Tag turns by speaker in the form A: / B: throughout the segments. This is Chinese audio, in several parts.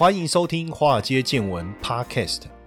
A: 欢迎收听《华尔街见闻》Podcast。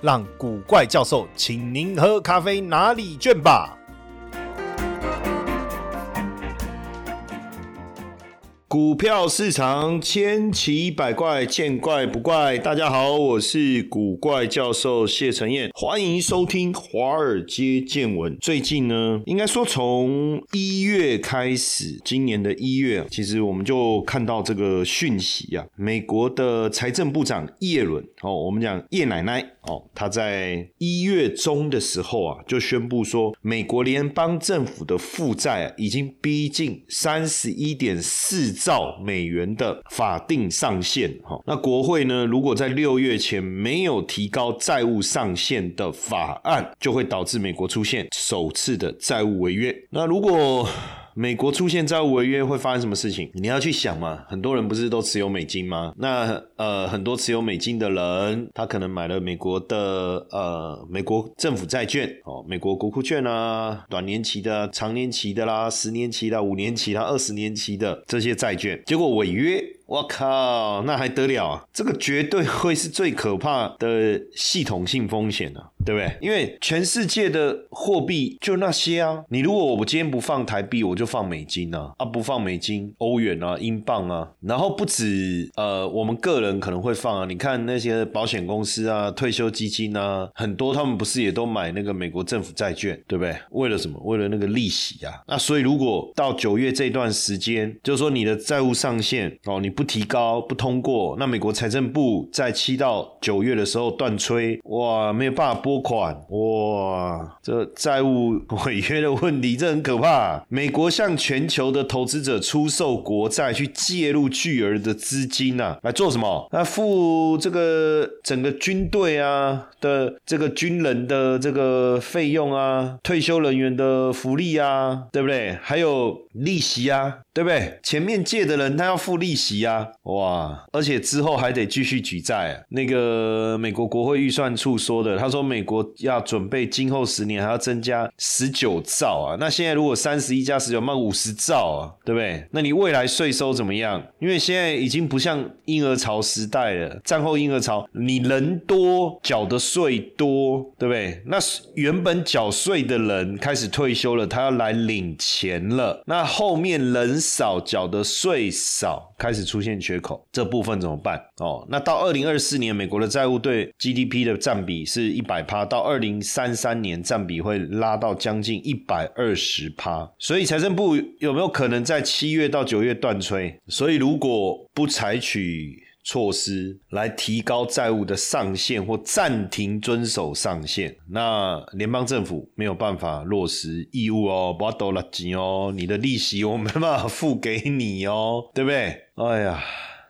A: 让古怪教授请您喝咖啡拿礼券吧。股票市场千奇百怪，见怪不怪。大家好，我是古怪教授谢承彦，欢迎收听华尔街见闻。最近呢，应该说从一月开始，今年的一月，其实我们就看到这个讯息啊，美国的财政部长耶伦哦，我们讲叶奶奶哦，他在一月中的时候啊，就宣布说，美国联邦政府的负债啊已经逼近三十一点四。兆美元的法定上限，哈，那国会呢？如果在六月前没有提高债务上限的法案，就会导致美国出现首次的债务违约。那如果美国出现债务违约会发生什么事情？你要去想嘛，很多人不是都持有美金吗？那呃，很多持有美金的人，他可能买了美国的呃美国政府债券哦，美国国库券啊，短年期的、长年期的啦，十年期的、五年期的、二十年期的这些债券，结果违约。我靠，那还得了啊！这个绝对会是最可怕的系统性风险啊，对不对？因为全世界的货币就那些啊，你如果我今天不放台币，我就放美金啊，啊不放美金，欧元啊，英镑啊，然后不止呃，我们个人可能会放啊，你看那些保险公司啊、退休基金啊，很多他们不是也都买那个美国政府债券，对不对？为了什么？为了那个利息啊。那所以如果到九月这段时间，就是说你的债务上限哦，你。不提高不通过，那美国财政部在七到九月的时候断吹，哇，没有办法拨款，哇，这债务违约的问题，这很可怕。美国向全球的投资者出售国债，去介入巨额的资金啊，来做什么？来付这个整个军队啊的这个军人的这个费用啊，退休人员的福利啊，对不对？还有利息啊。对不对？前面借的人他要付利息啊，啊哇！而且之后还得继续举债。啊那个美国国会预算处说的，他说美国要准备今后十年还要增加十九兆啊。那现在如果三十一加十九，那五十兆啊，对不对？那你未来税收怎么样？因为现在已经不像婴儿潮时代了，战后婴儿潮，你人多缴的税多，对不对？那原本缴税的人开始退休了，他要来领钱了，那后面人。少缴的税少，开始出现缺口，这部分怎么办？哦，那到二零二四年，美国的债务对 GDP 的占比是一百趴，到二零三三年占比会拉到将近一百二十趴。所以财政部有没有可能在七月到九月断吹？所以如果不采取，措施来提高债务的上限或暂停遵守上限，那联邦政府没有办法落实义务哦，不要抖垃圾哦，你的利息我没办法付给你哦，对不对？哎呀，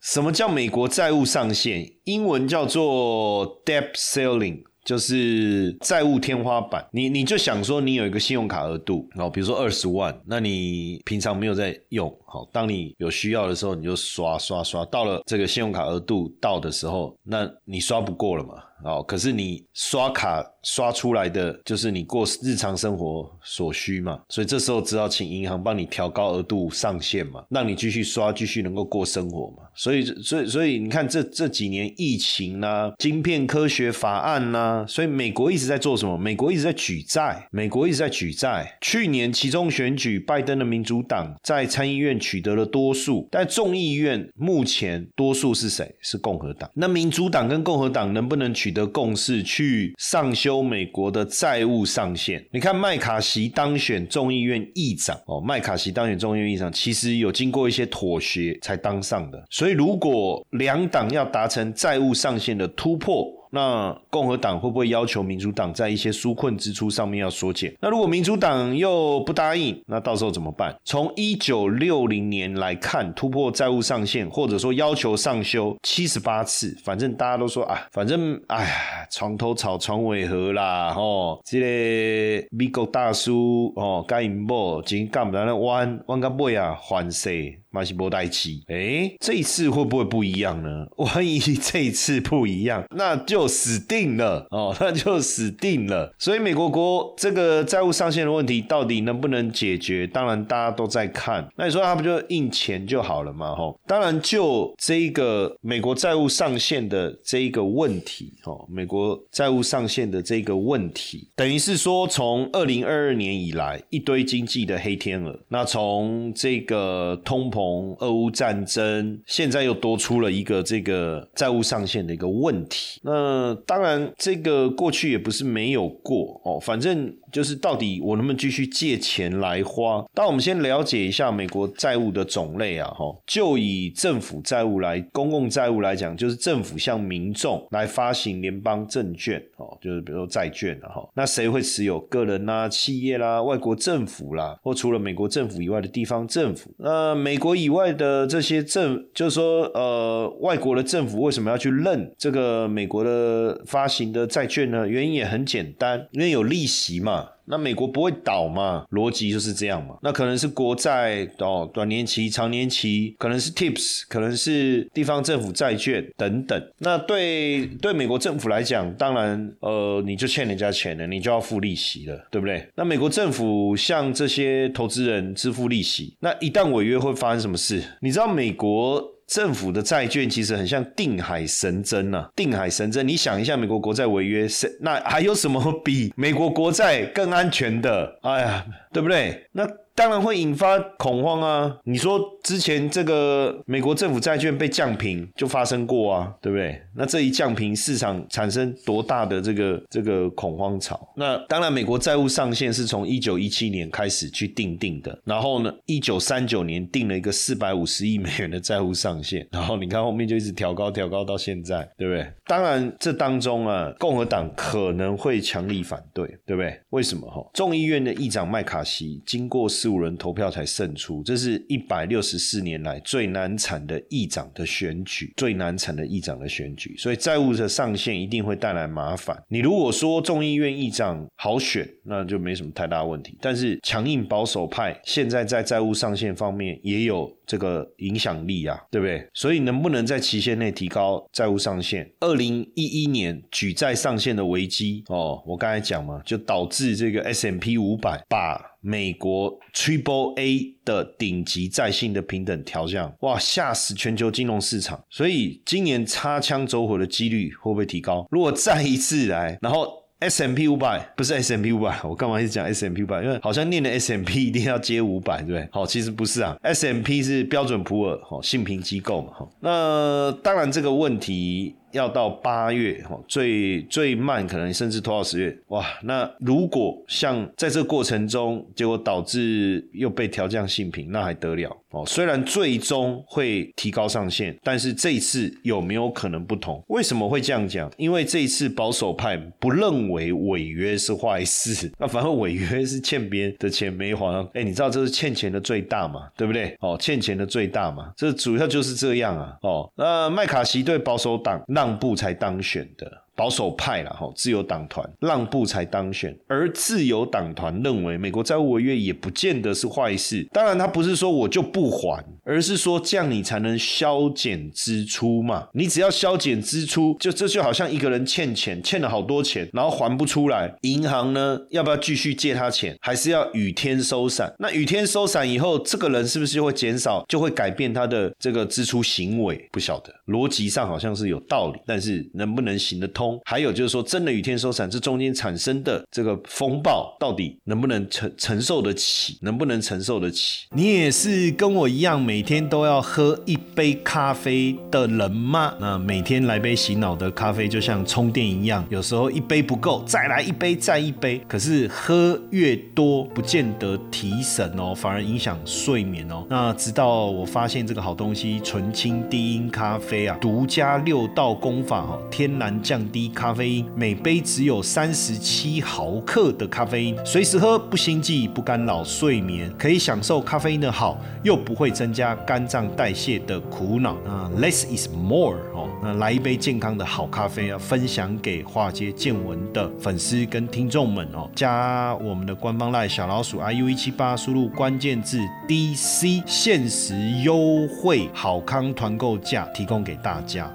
A: 什么叫美国债务上限？英文叫做 debt ceiling。就是债务天花板，你你就想说，你有一个信用卡额度，然后比如说二十万，那你平常没有在用，好，当你有需要的时候，你就刷刷刷，到了这个信用卡额度到的时候，那你刷不过了嘛。哦，可是你刷卡刷出来的就是你过日常生活所需嘛，所以这时候只好请银行帮你调高额度上限嘛，让你继续刷，继续能够过生活嘛。所以，所以，所以你看这这几年疫情呐，晶片科学法案呐，所以美国一直在做什么？美国一直在举债，美国一直在举债。去年其中选举，拜登的民主党在参议院取得了多数，但众议院目前多数是谁？是共和党。那民主党跟共和党能不能取？的共识去上修美国的债务上限。你看麦卡锡当选众议院议长哦，麦卡锡当选众议院议长，其实有经过一些妥协才当上的。所以如果两党要达成债务上限的突破，那共和党会不会要求民主党在一些纾困支出上面要缩减？那如果民主党又不答应，那到时候怎么办？从一九六零年来看，突破债务上限，或者说要求上修七十八次，反正大家都说啊，反正哎呀，床头吵床尾和啦，吼，这个美国大叔哦，该因某今干不来那弯弯个背啊，还谁？马西波代奇，哎，这一次会不会不一样呢？万一这一次不一样，那就死定了哦，那就死定了。所以美国国这个债务上限的问题到底能不能解决？当然大家都在看。那你说他不就印钱就好了嘛？吼，当然就这一个美国债务上限的这一个问题，哦，美国债务上限的这个问题，等于是说从二零二二年以来一堆经济的黑天鹅。那从这个通膨。从俄乌战争，现在又多出了一个这个债务上限的一个问题。那当然，这个过去也不是没有过哦，反正。就是到底我能不能继续借钱来花？当我们先了解一下美国债务的种类啊，哈，就以政府债务来公共债务来讲，就是政府向民众来发行联邦证券，哦，就是比如说债券了哈。那谁会持有？个人啦、企业啦、外国政府啦，或除了美国政府以外的地方政府。那美国以外的这些政，就是说，呃，外国的政府为什么要去认这个美国的发行的债券呢？原因也很简单，因为有利息嘛。那美国不会倒嘛？逻辑就是这样嘛。那可能是国债哦，短年期、长年期，可能是 TIPS，可能是地方政府债券等等。那对对美国政府来讲，当然呃，你就欠人家钱了，你就要付利息了，对不对？那美国政府向这些投资人支付利息，那一旦违约会发生什么事？你知道美国？政府的债券其实很像定海神针呐，定海神针。你想一下，美国国债违约，那还有什么比美国国债更安全的？哎呀，对不对？那。当然会引发恐慌啊！你说之前这个美国政府债券被降平就发生过啊，对不对？那这一降平，市场产生多大的这个这个恐慌潮？那当然，美国债务上限是从一九一七年开始去定定的，然后呢，一九三九年定了一个四百五十亿美元的债务上限，然后你看后面就一直调高调高到现在，对不对？当然，这当中啊，共和党可能会强力反对，对不对？为什么？哈，众议院的议长麦卡锡经过十。五人投票才胜出，这是一百六十四年来最难产的议长的选举，最难产的议长的选举，所以债务的上限一定会带来麻烦。你如果说众议院议长好选，那就没什么太大问题。但是强硬保守派现在在债务上限方面也有这个影响力啊，对不对？所以能不能在期限内提高债务上限？二零一一年举债上限的危机哦，我刚才讲嘛，就导致这个 S M P 五百把。美国 Triple A 的顶级在信的平等调降，哇，吓死全球金融市场。所以今年擦枪走火的几率会不会提高？如果再一次来，然后 S M P 五百不是 S M P 五百，我干嘛一直讲 S M P 五百？因为好像念的 S M P 一定要接五百，对不对？好，其实不是啊，S M P 是标准普尔，好，信评机构嘛，哈。那当然这个问题。要到八月哦，最最慢可能甚至拖到十月哇！那如果像在这过程中，结果导致又被调降性平，那还得了哦？虽然最终会提高上限，但是这一次有没有可能不同？为什么会这样讲？因为这一次保守派不认为违约是坏事，那反而违约是欠别人的钱没还。哎，你知道这是欠钱的最大嘛？对不对？哦，欠钱的最大嘛，这主要就是这样啊！哦，那麦卡锡对保守党。让步才当选的。保守派了哈，自由党团让步才当选，而自由党团认为美国债务违约也不见得是坏事。当然，他不是说我就不还，而是说这样你才能削减支出嘛。你只要削减支出，就这就好像一个人欠钱，欠了好多钱，然后还不出来，银行呢要不要继续借他钱，还是要雨天收伞？那雨天收伞以后，这个人是不是就会减少，就会改变他的这个支出行为？不晓得，逻辑上好像是有道理，但是能不能行得通？还有就是说，真的雨天收伞，这中间产生的这个风暴，到底能不能承承受得起？能不能承受得起？你也是跟我一样，每天都要喝一杯咖啡的人吗？那每天来杯洗脑的咖啡，就像充电一样，有时候一杯不够，再来一杯，再一杯。可是喝越多，不见得提神哦，反而影响睡眠哦。那直到我发现这个好东西——纯青低音咖啡啊，独家六道功法哦，天然降。低咖啡因，每杯只有三十七毫克的咖啡因，随时喝不心悸，不干扰睡眠，可以享受咖啡因的好，又不会增加肝脏代谢的苦恼。啊，less is more 哦，那来一杯健康的好咖啡啊，分享给华街见闻的粉丝跟听众们哦，加我们的官方赖小老鼠 iu 一七八，输入关键字 DC，限时优惠好康团购价提供给大家。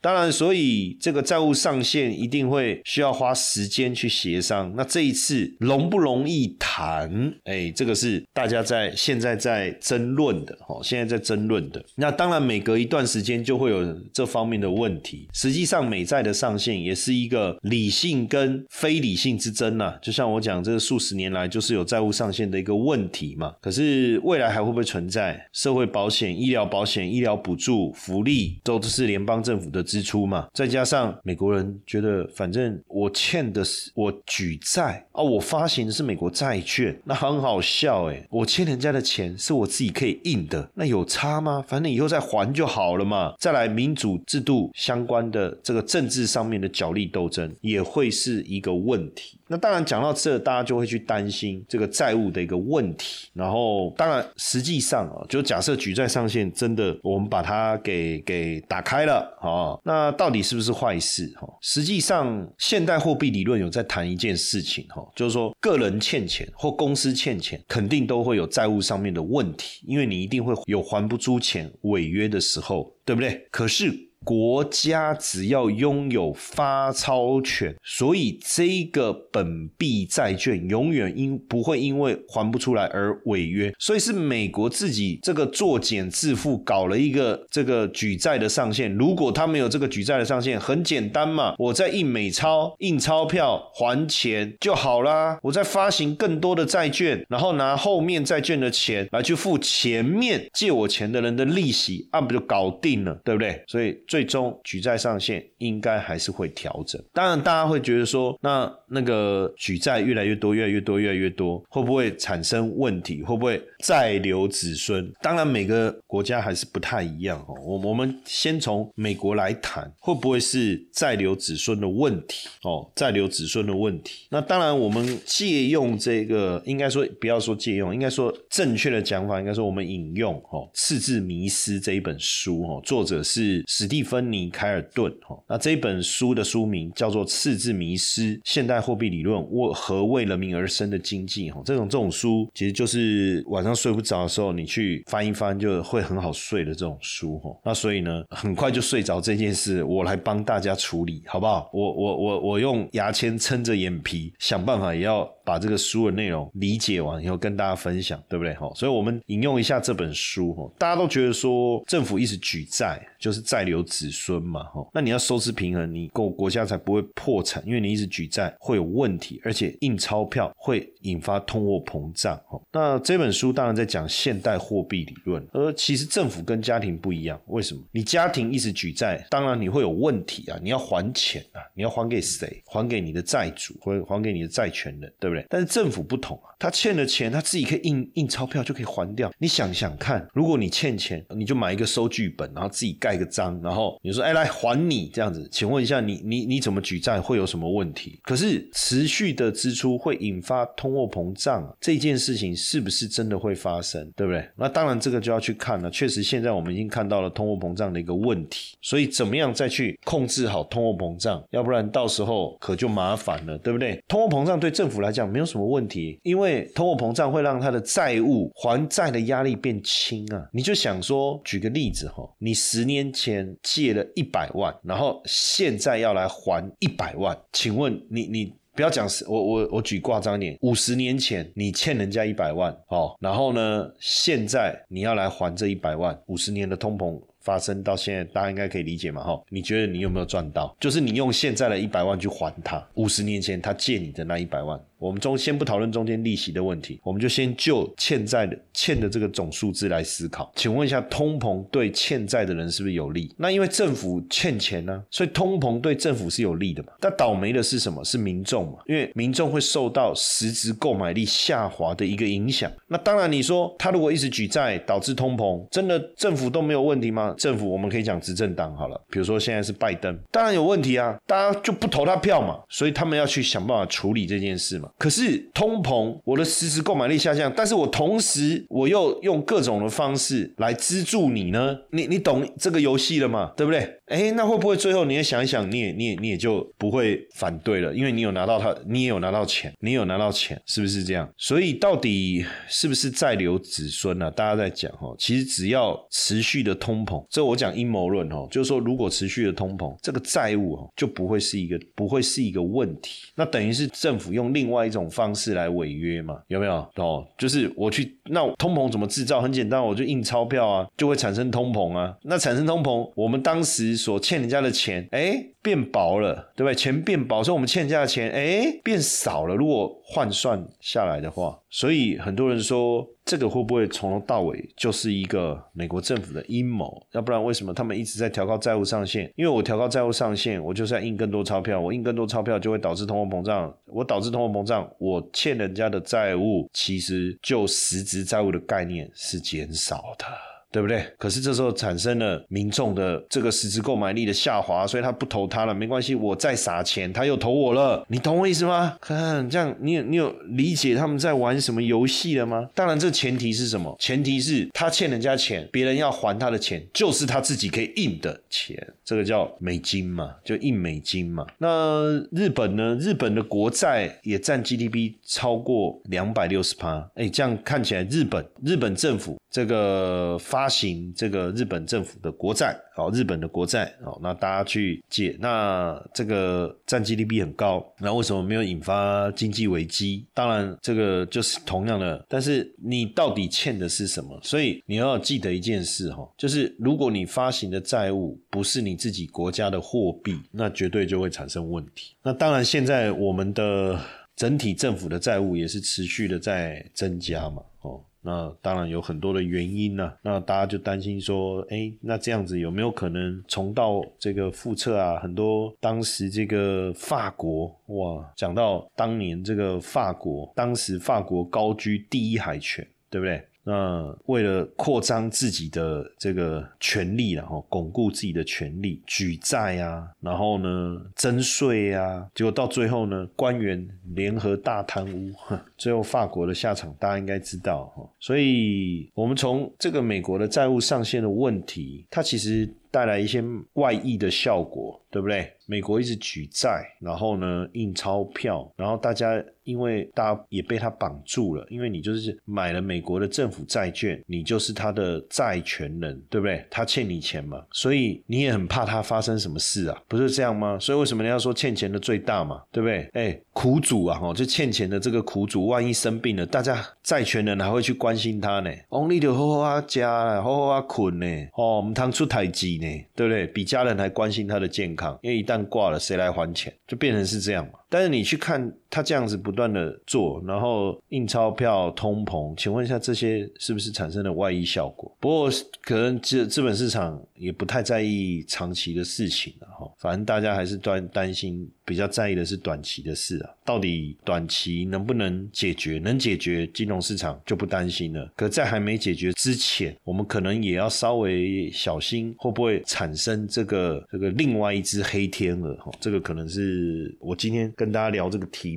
A: 当然，所以这个债务上限一定会需要花时间去协商。那这一次容不容易谈？哎，这个是大家在现在在争论的，哦，现在在争论的。那当然，每隔一段时间就会有这方面的问题。实际上，美债的上限也是一个理性跟非理性之争呐。就像我讲，这个数十年来就是有债务上限的一个问题嘛。可是未来还会不会存在？社会保险、医疗保险、医疗补助、福利都是联邦政府的。支出嘛，再加上美国人觉得，反正我欠的是我举债啊，我发行的是美国债券，那很好笑诶，我欠人家的钱是我自己可以印的，那有差吗？反正以后再还就好了嘛。再来民主制度相关的这个政治上面的角力斗争，也会是一个问题。那当然讲到这，大家就会去担心这个债务的一个问题。然后，当然实际上啊，就假设举债上限真的我们把它给给打开了啊。那到底是不是坏事？哈，实际上现代货币理论有在谈一件事情，哈，就是说个人欠钱或公司欠钱，肯定都会有债务上面的问题，因为你一定会有还不出钱、违约的时候，对不对？可是。国家只要拥有发钞权，所以这个本币债券永远因不会因为还不出来而违约。所以是美国自己这个作茧自缚，搞了一个这个举债的上限。如果他没有这个举债的上限，很简单嘛，我在印美钞、印钞票还钱就好啦。我在发行更多的债券，然后拿后面债券的钱来去付前面借我钱的人的利息，那不就搞定了，对不对？所以最。最终举债上限应该还是会调整。当然，大家会觉得说，那那个举债越来越多、越来越多、越来越多，会不会产生问题？会不会再留子孙？当然，每个国家还是不太一样哦。我我们先从美国来谈，会不会是再留子孙的问题？哦，再留子孙的问题。那当然，我们借用这个，应该说不要说借用，应该说正确的讲法，应该说我们引用哦《赤字迷失》这一本书哦，作者是史蒂。芬尼·凯尔顿，哈，那这本书的书名叫做《赤字迷失：现代货币理论我和为人民而生的经济》，哈，这种这种书其实就是晚上睡不着的时候，你去翻一翻就会很好睡的这种书，哈。那所以呢，很快就睡着这件事，我来帮大家处理，好不好？我我我我用牙签撑着眼皮，想办法也要。把这个书的内容理解完以后，跟大家分享，对不对？哈，所以我们引用一下这本书，哈，大家都觉得说政府一直举债，就是债留子孙嘛，哈，那你要收支平衡，你国国家才不会破产，因为你一直举债会有问题，而且印钞票会引发通货膨胀，哈。那这本书当然在讲现代货币理论，而其实政府跟家庭不一样，为什么？你家庭一直举债，当然你会有问题啊，你要还钱啊，你要还给谁？还给你的债主，或还给你的债权人，对不对？但是政府不同啊，他欠的钱他自己可以印印钞票就可以还掉。你想想看，如果你欠钱，你就买一个收据本，然后自己盖盖个章，然后你说哎来还你这样子，请问一下你你你怎么举债会有什么问题？可是持续的支出会引发通货膨胀，这件事情是不是真的会发生？对不对？那当然这个就要去看了。确实现在我们已经看到了通货膨胀的一个问题，所以怎么样再去控制好通货膨胀？要不然到时候可就麻烦了，对不对？通货膨胀对政府来讲。没有什么问题，因为通货膨胀会让他的债务还债的压力变轻啊。你就想说，举个例子哈，你十年年前借了一百万，然后现在要来还一百万，请问你你不要讲我我我举挂张点，五十年前你欠人家一百万哦，然后呢，现在你要来还这一百万，五十年的通膨。发生到现在，大家应该可以理解嘛？哈，你觉得你有没有赚到？就是你用现在的一百万去还他五十年前他借你的那一百万，我们中先不讨论中间利息的问题，我们就先就欠债的欠的这个总数字来思考。请问一下，通膨对欠债的人是不是有利？那因为政府欠钱呢，所以通膨对政府是有利的嘛？但倒霉的是什么？是民众嘛？因为民众会受到实质购买力下滑的一个影响。那当然，你说他如果一直举债导致通膨，真的政府都没有问题吗？政府我们可以讲执政党好了，比如说现在是拜登，当然有问题啊，大家就不投他票嘛，所以他们要去想办法处理这件事嘛。可是通膨，我的实时购买力下降，但是我同时我又用各种的方式来资助你呢？你你懂这个游戏了吗？对不对？哎，那会不会最后你也想一想，你也你也你也就不会反对了？因为你有拿到他，你也有拿到钱，你有拿到钱，是不是这样？所以到底是不是在留子孙呢？大家在讲哈，其实只要持续的通膨，这我讲阴谋论哈，就是说如果持续的通膨，这个债务哈就不会是一个不会是一个问题。那等于是政府用另外一种方式来违约嘛？有没有？哦，就是我去那通膨怎么制造？很简单，我就印钞票啊，就会产生通膨啊。那产生通膨，我们当时。所欠人家的钱，哎，变薄了，对不对？钱变薄，所以我们欠人家的钱，哎，变少了。如果换算下来的话，所以很多人说，这个会不会从头到尾就是一个美国政府的阴谋？要不然为什么他们一直在调高债务上限？因为我调高债务上限，我就是要印更多钞票，我印更多钞票就会导致通货膨胀，我导致通货膨胀，我欠人家的债务，其实就实质债务的概念是减少的。对不对？可是这时候产生了民众的这个实质购买力的下滑，所以他不投他了，没关系，我再撒钱，他又投我了，你懂我意思吗？看这样，你有你有理解他们在玩什么游戏了吗？当然，这前提是什么？前提是他欠人家钱，别人要还他的钱，就是他自己可以印的钱，这个叫美金嘛，就印美金嘛。那日本呢？日本的国债也占 GDP 超过两百六十趴，哎，这样看起来，日本日本政府。这个发行这个日本政府的国债，好，日本的国债，好，那大家去借，那这个占 GDP 很高，那为什么没有引发经济危机？当然，这个就是同样的，但是你到底欠的是什么？所以你要记得一件事哈，就是如果你发行的债务不是你自己国家的货币，那绝对就会产生问题。那当然，现在我们的整体政府的债务也是持续的在增加嘛，哦。那当然有很多的原因呢，那大家就担心说，哎，那这样子有没有可能重蹈这个复测啊？很多当时这个法国哇，讲到当年这个法国，当时法国高居第一海权，对不对？那为了扩张自己的这个权利，然后巩固自己的权利，举债啊，然后呢征税啊，结果到最后呢，官员联合大贪污，最后法国的下场大家应该知道。所以，我们从这个美国的债务上限的问题，它其实带来一些外溢的效果，对不对？美国一直举债，然后呢印钞票，然后大家。因为大家也被他绑住了，因为你就是买了美国的政府债券，你就是他的债权人，对不对？他欠你钱嘛，所以你也很怕他发生什么事啊，不是这样吗？所以为什么你要说欠钱的最大嘛，对不对？哎，苦主啊，哦，就欠钱的这个苦主，万一生病了，大家债权人还会去关心他呢。Only 就好好啊家，好好啊困呢，哦，我们趟出台机对不对？比家人还关心他的健康，因为一旦挂了，谁来还钱？就变成是这样嘛。但是你去看他这样子不断的做，然后印钞票、通膨，请问一下这些是不是产生了外溢效果？不过可能资资本市场也不太在意长期的事情了哈，反正大家还是担担心。比较在意的是短期的事啊，到底短期能不能解决？能解决，金融市场就不担心了。可在还没解决之前，我们可能也要稍微小心，会不会产生这个这个另外一只黑天鹅？哈，这个可能是我今天跟大家聊这个题